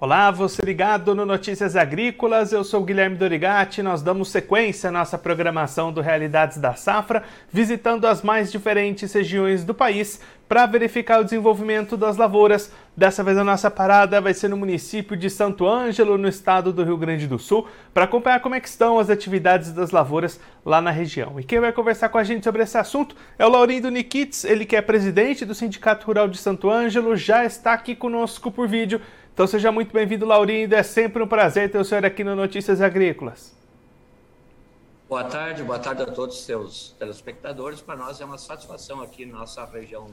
Olá, você ligado no Notícias Agrícolas, eu sou Guilherme Dorigati. Nós damos sequência à nossa programação do Realidades da Safra, visitando as mais diferentes regiões do país para verificar o desenvolvimento das lavouras. Dessa vez a nossa parada vai ser no município de Santo Ângelo, no estado do Rio Grande do Sul, para acompanhar como é estão as atividades das lavouras lá na região. E quem vai conversar com a gente sobre esse assunto é o Laurindo Nikits, ele que é presidente do Sindicato Rural de Santo Ângelo, já está aqui conosco por vídeo. Então seja muito bem-vindo, Laurindo. É sempre um prazer ter o senhor aqui no Notícias Agrícolas. Boa tarde, boa tarde a todos os seus telespectadores. Para nós é uma satisfação aqui na nossa região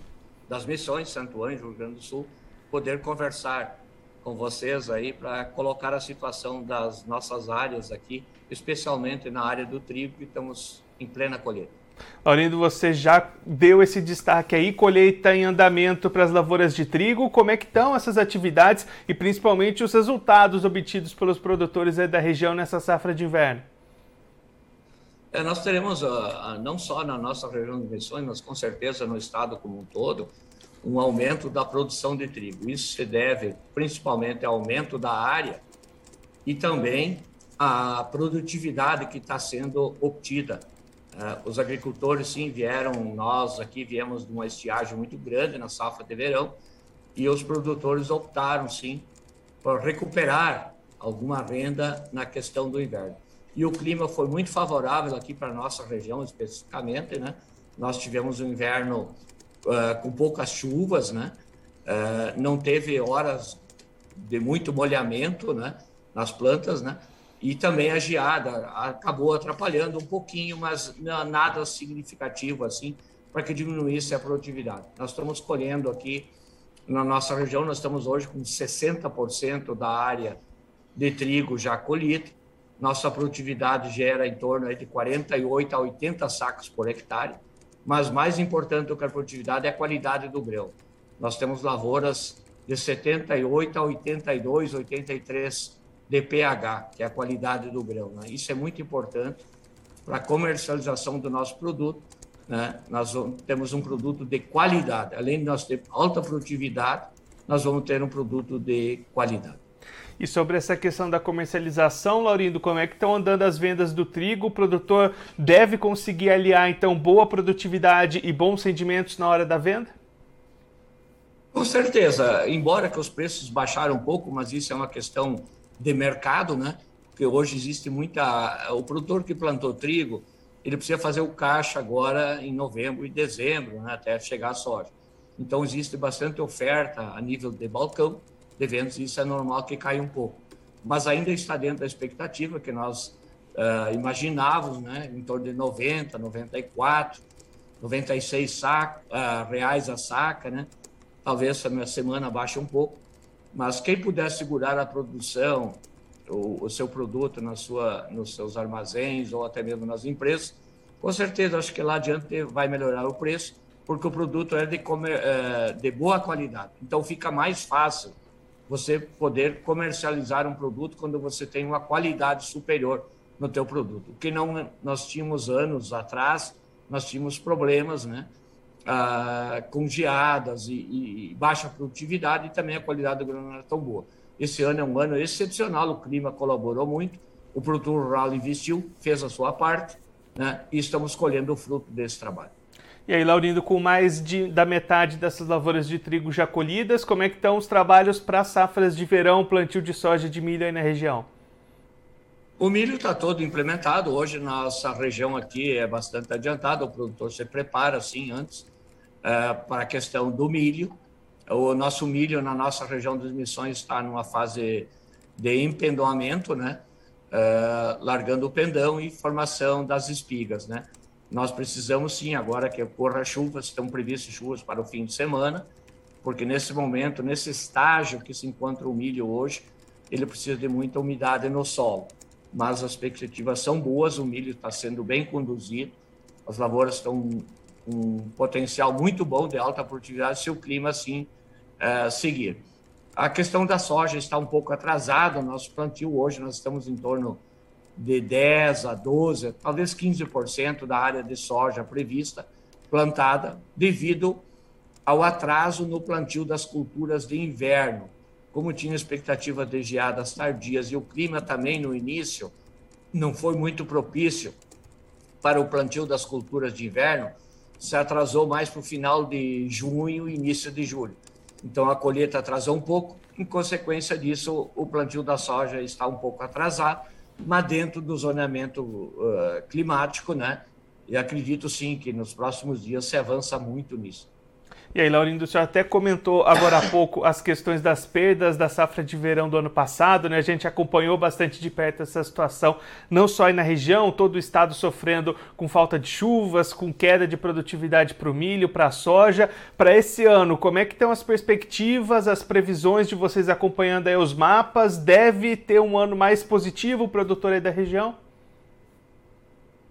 das Missões, Santo Anjo, Rio Grande do Sul, poder conversar com vocês aí para colocar a situação das nossas áreas aqui, especialmente na área do trigo, que estamos em plena colheita. Laurindo, você já deu esse destaque aí, colheita em andamento para as lavouras de trigo. Como é que estão essas atividades e principalmente os resultados obtidos pelos produtores da região nessa safra de inverno? É, nós teremos, uh, não só na nossa região de Missões, mas com certeza no estado como um todo, um aumento da produção de trigo. Isso se deve principalmente ao aumento da área e também à produtividade que está sendo obtida Uh, os agricultores, sim, vieram, nós aqui viemos de uma estiagem muito grande na safra de verão, e os produtores optaram, sim, por recuperar alguma renda na questão do inverno. E o clima foi muito favorável aqui para a nossa região, especificamente, né? Nós tivemos um inverno uh, com poucas chuvas, né? Uh, não teve horas de muito molhamento, né? Nas plantas, né? E também a geada acabou atrapalhando um pouquinho, mas nada significativo assim, para que diminuísse a produtividade. Nós estamos colhendo aqui na nossa região, nós estamos hoje com 60% da área de trigo já colhida. Nossa produtividade gera em torno de 48 a 80 sacos por hectare, mas mais importante do que a produtividade é a qualidade do grão. Nós temos lavouras de 78 a 82, 83 de pH, que é a qualidade do grão. Né? Isso é muito importante para a comercialização do nosso produto. Né? Nós vamos, temos um produto de qualidade. Além de nós ter alta produtividade, nós vamos ter um produto de qualidade. E sobre essa questão da comercialização, Laurindo, como é que estão andando as vendas do trigo? O produtor deve conseguir aliar, então, boa produtividade e bons rendimentos na hora da venda? Com certeza. Embora que os preços baixaram um pouco, mas isso é uma questão de mercado, né? Porque hoje existe muita. O produtor que plantou trigo, ele precisa fazer o caixa agora em novembro e dezembro, né? até chegar a soja. Então, existe bastante oferta a nível de balcão de vendas, isso é normal que caia um pouco. Mas ainda está dentro da expectativa que nós uh, imaginávamos, né? em torno de 90, 94, 96 saco, uh, reais a saca, né? Talvez essa semana baixe um pouco, mas quem puder segurar a produção, o, o seu produto na sua, nos seus armazéns ou até mesmo nas empresas, com certeza acho que lá adiante vai melhorar o preço, porque o produto é de, comer, é, de boa qualidade. Então fica mais fácil você poder comercializar um produto quando você tem uma qualidade superior no teu produto. O que não nós tínhamos anos atrás, nós tínhamos problemas, né? Ah, com geadas e, e, baixa produtividade e também a qualidade do grão não era tão boa. Esse ano é um ano excepcional, o clima colaborou muito, o produtor rural investiu, fez a sua parte né, e estamos colhendo o fruto desse trabalho. E aí, Laurindo, com mais de, da metade dessas lavouras de trigo já colhidas, como é que estão os trabalhos para safras de verão, plantio de soja de milho aí na região? O milho está todo implementado. Hoje, nossa região aqui é bastante adiantada. O produtor se prepara, assim, antes uh, para a questão do milho. O nosso milho na nossa região das Missões está numa fase de empendoamento, né? Uh, largando o pendão e formação das espigas, né? Nós precisamos sim, agora que ocorra chuvas, estão previstas chuvas para o fim de semana, porque nesse momento, nesse estágio que se encontra o milho hoje, ele precisa de muita umidade no solo. Mas as perspectivas são boas, o milho está sendo bem conduzido, as lavouras estão um potencial muito bom de alta produtividade se o clima assim é, seguir. A questão da soja está um pouco atrasada, nosso plantio hoje nós estamos em torno de 10 a 12, talvez 15% da área de soja prevista plantada devido ao atraso no plantio das culturas de inverno, como tinha expectativa de geadas tardias e o clima também no início não foi muito propício para o plantio das culturas de inverno, se atrasou mais para o final de junho e início de julho. Então a colheita atrasou um pouco, em consequência disso, o plantio da soja está um pouco atrasado, mas dentro do zoneamento uh, climático, né? E acredito sim que nos próximos dias se avança muito nisso. E aí, Laurindo, o senhor até comentou agora há pouco as questões das perdas da safra de verão do ano passado, né? A gente acompanhou bastante de perto essa situação, não só aí na região, todo o estado sofrendo com falta de chuvas, com queda de produtividade para o milho, para a soja. Para esse ano, como é que estão as perspectivas, as previsões de vocês acompanhando aí os mapas? Deve ter um ano mais positivo o produtor aí da região?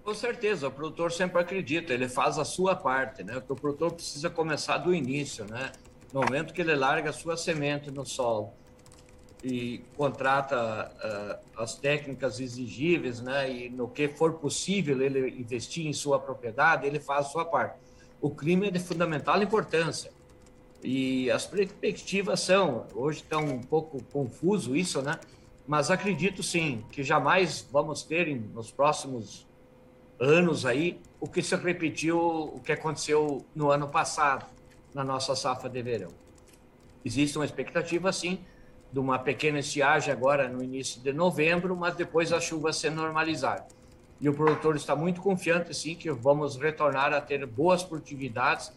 Com certeza, o produtor sempre acredita, ele faz a sua parte, né? O produtor precisa começar do início, né? No momento que ele larga a sua semente no solo e contrata uh, as técnicas exigíveis, né? E no que for possível ele investir em sua propriedade, ele faz a sua parte. O clima é de fundamental importância. E as perspectivas são, hoje está um pouco confuso isso, né? Mas acredito sim que jamais vamos ter nos próximos anos aí o que se repetiu, o que aconteceu no ano passado, na nossa safra de verão. Existe uma expectativa, sim, de uma pequena estiagem agora no início de novembro, mas depois a chuva se normalizar. E o produtor está muito confiante, sim, que vamos retornar a ter boas produtividades.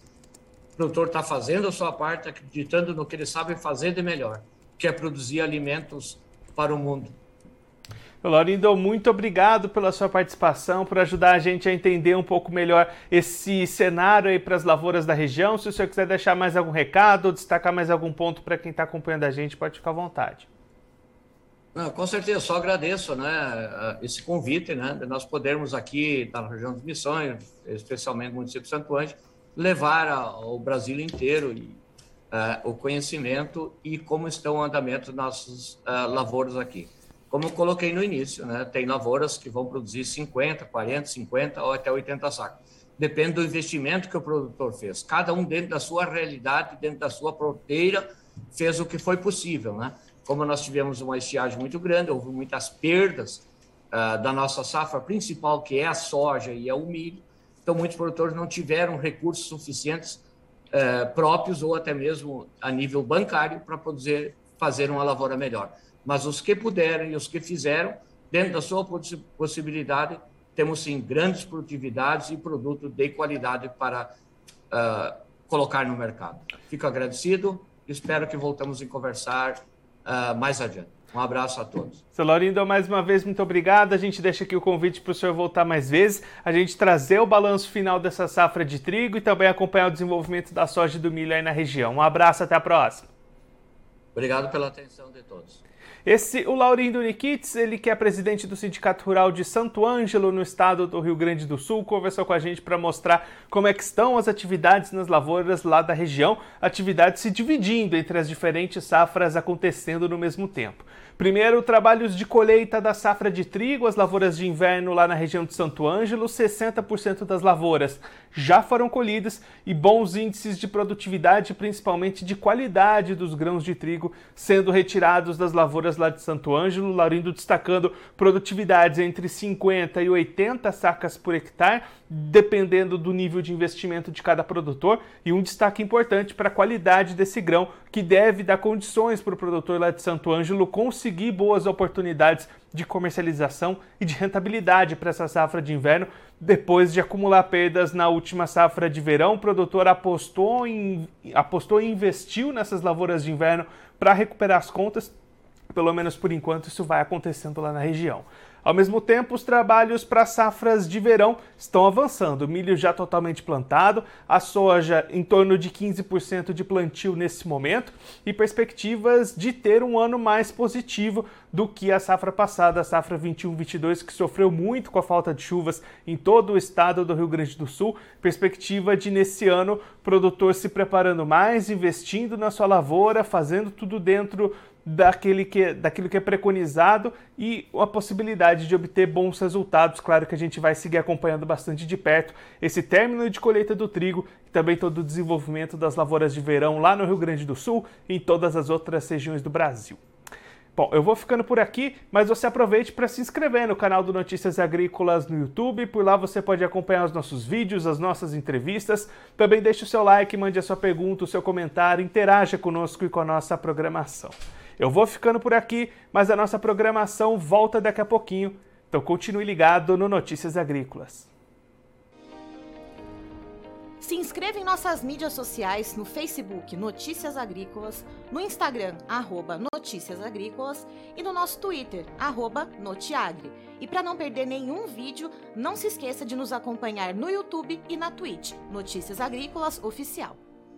O produtor está fazendo a sua parte, acreditando no que ele sabe fazer de melhor, que é produzir alimentos para o mundo. Laurindo, muito obrigado pela sua participação, por ajudar a gente a entender um pouco melhor esse cenário aí para as lavouras da região. Se o senhor quiser deixar mais algum recado destacar mais algum ponto para quem está acompanhando a gente, pode ficar à vontade. Não, com certeza, só agradeço né, esse convite, né, de nós podermos aqui, na região de Missões, especialmente no município de Santo Anjo, levar ao Brasil inteiro e, uh, o conhecimento e como estão o andamento das nossas uh, lavouras aqui. Como eu coloquei no início, né? tem lavouras que vão produzir 50, 40, 50 ou até 80 sacos. Depende do investimento que o produtor fez. Cada um dentro da sua realidade, dentro da sua fronteira, fez o que foi possível. Né? Como nós tivemos uma estiagem muito grande, houve muitas perdas uh, da nossa safra principal, que é a soja e é o milho. Então, muitos produtores não tiveram recursos suficientes uh, próprios ou até mesmo a nível bancário para poder fazer uma lavoura melhor mas os que puderam e os que fizeram, dentro da sua possibilidade, temos sim grandes produtividades e produto de qualidade para uh, colocar no mercado. Fico agradecido, espero que voltamos a conversar uh, mais adiante. Um abraço a todos. Seu Laurindo, mais uma vez, muito obrigado. A gente deixa aqui o convite para o senhor voltar mais vezes, a gente trazer o balanço final dessa safra de trigo e também acompanhar o desenvolvimento da soja e do milho aí na região. Um abraço, até a próxima. Obrigado pela atenção de todos. Esse, o Laurindo Nikitz, ele que é presidente do Sindicato Rural de Santo Ângelo, no estado do Rio Grande do Sul, conversou com a gente para mostrar como é que estão as atividades nas lavouras lá da região, atividades se dividindo entre as diferentes safras acontecendo no mesmo tempo. Primeiro, trabalhos de colheita da safra de trigo, as lavouras de inverno lá na região de Santo Ângelo, 60% das lavouras já foram colhidas e bons índices de produtividade, principalmente de qualidade dos grãos de trigo sendo retirados das lavouras lá de Santo Ângelo, Laurindo destacando produtividades entre 50 e 80 sacas por hectare, dependendo do nível de investimento de cada produtor, e um destaque importante para a qualidade desse grão, que deve dar condições para o produtor lá de Santo Ângelo conseguir boas oportunidades de comercialização e de rentabilidade para essa safra de inverno. Depois de acumular perdas na última safra de verão, o produtor apostou apostou e investiu nessas lavouras de inverno para recuperar as contas. Pelo menos por enquanto, isso vai acontecendo lá na região. Ao mesmo tempo, os trabalhos para safras de verão estão avançando. Milho já totalmente plantado, a soja em torno de 15% de plantio nesse momento e perspectivas de ter um ano mais positivo do que a safra passada, a safra 21-22, que sofreu muito com a falta de chuvas em todo o estado do Rio Grande do Sul. Perspectiva de nesse ano produtor se preparando mais, investindo na sua lavoura, fazendo tudo dentro daquele que, daquilo que é preconizado e a possibilidade de obter bons resultados. Claro que a gente vai seguir acompanhando bastante de perto esse término de colheita do trigo e também todo o desenvolvimento das lavouras de verão lá no Rio Grande do Sul e em todas as outras regiões do Brasil. Bom, eu vou ficando por aqui, mas você aproveite para se inscrever no canal do Notícias Agrícolas no YouTube. Por lá você pode acompanhar os nossos vídeos, as nossas entrevistas. Também deixe o seu like, mande a sua pergunta, o seu comentário, interaja conosco e com a nossa programação. Eu vou ficando por aqui, mas a nossa programação volta daqui a pouquinho. Então continue ligado no Notícias Agrícolas. Se inscreva em nossas mídias sociais no Facebook Notícias Agrícolas, no Instagram arroba Notícias Agrícolas e no nosso Twitter arroba Notiagre. E para não perder nenhum vídeo, não se esqueça de nos acompanhar no YouTube e na Twitch Notícias Agrícolas Oficial.